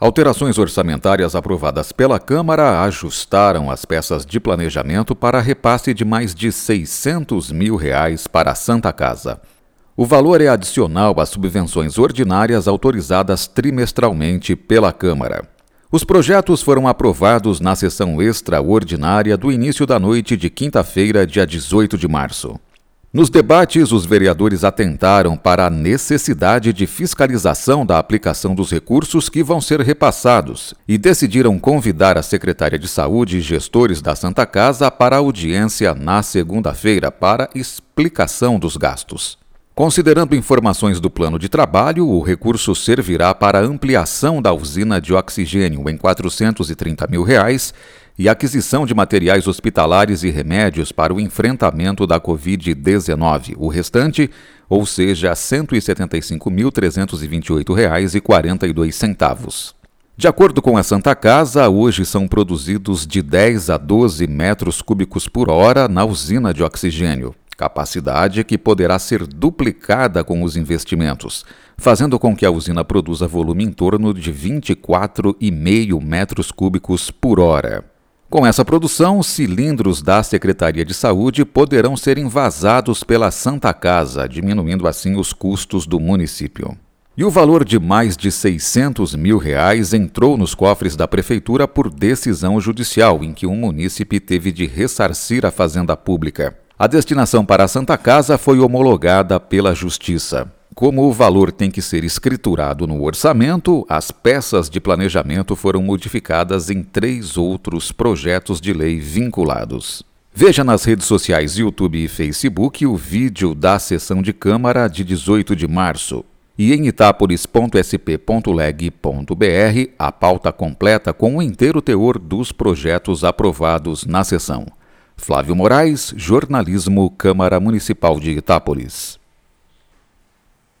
Alterações orçamentárias aprovadas pela Câmara ajustaram as peças de planejamento para repasse de mais de 600 mil reais para a Santa Casa. O valor é adicional às subvenções ordinárias autorizadas trimestralmente pela Câmara. Os projetos foram aprovados na sessão extraordinária do início da noite de quinta-feira, dia 18 de março. Nos debates, os vereadores atentaram para a necessidade de fiscalização da aplicação dos recursos que vão ser repassados e decidiram convidar a secretária de Saúde e gestores da Santa Casa para audiência na segunda-feira para explicação dos gastos. Considerando informações do plano de trabalho, o recurso servirá para ampliação da usina de oxigênio em 430 mil reais e aquisição de materiais hospitalares e remédios para o enfrentamento da Covid-19. O restante, ou seja, R$ 175.328,42. De acordo com a Santa Casa, hoje são produzidos de 10 a 12 metros cúbicos por hora na usina de oxigênio, capacidade que poderá ser duplicada com os investimentos, fazendo com que a usina produza volume em torno de 24,5 metros cúbicos por hora. Com essa produção, cilindros da Secretaria de Saúde poderão ser invasados pela Santa Casa, diminuindo assim os custos do município. E o valor de mais de 600 mil reais entrou nos cofres da Prefeitura por decisão judicial, em que um munícipe teve de ressarcir a fazenda pública. A destinação para a Santa Casa foi homologada pela Justiça. Como o valor tem que ser escriturado no orçamento, as peças de planejamento foram modificadas em três outros projetos de lei vinculados. Veja nas redes sociais YouTube e Facebook o vídeo da sessão de Câmara de 18 de março. E em itapolis.sp.leg.br a pauta completa com o inteiro teor dos projetos aprovados na sessão. Flávio Moraes, Jornalismo, Câmara Municipal de Itápolis.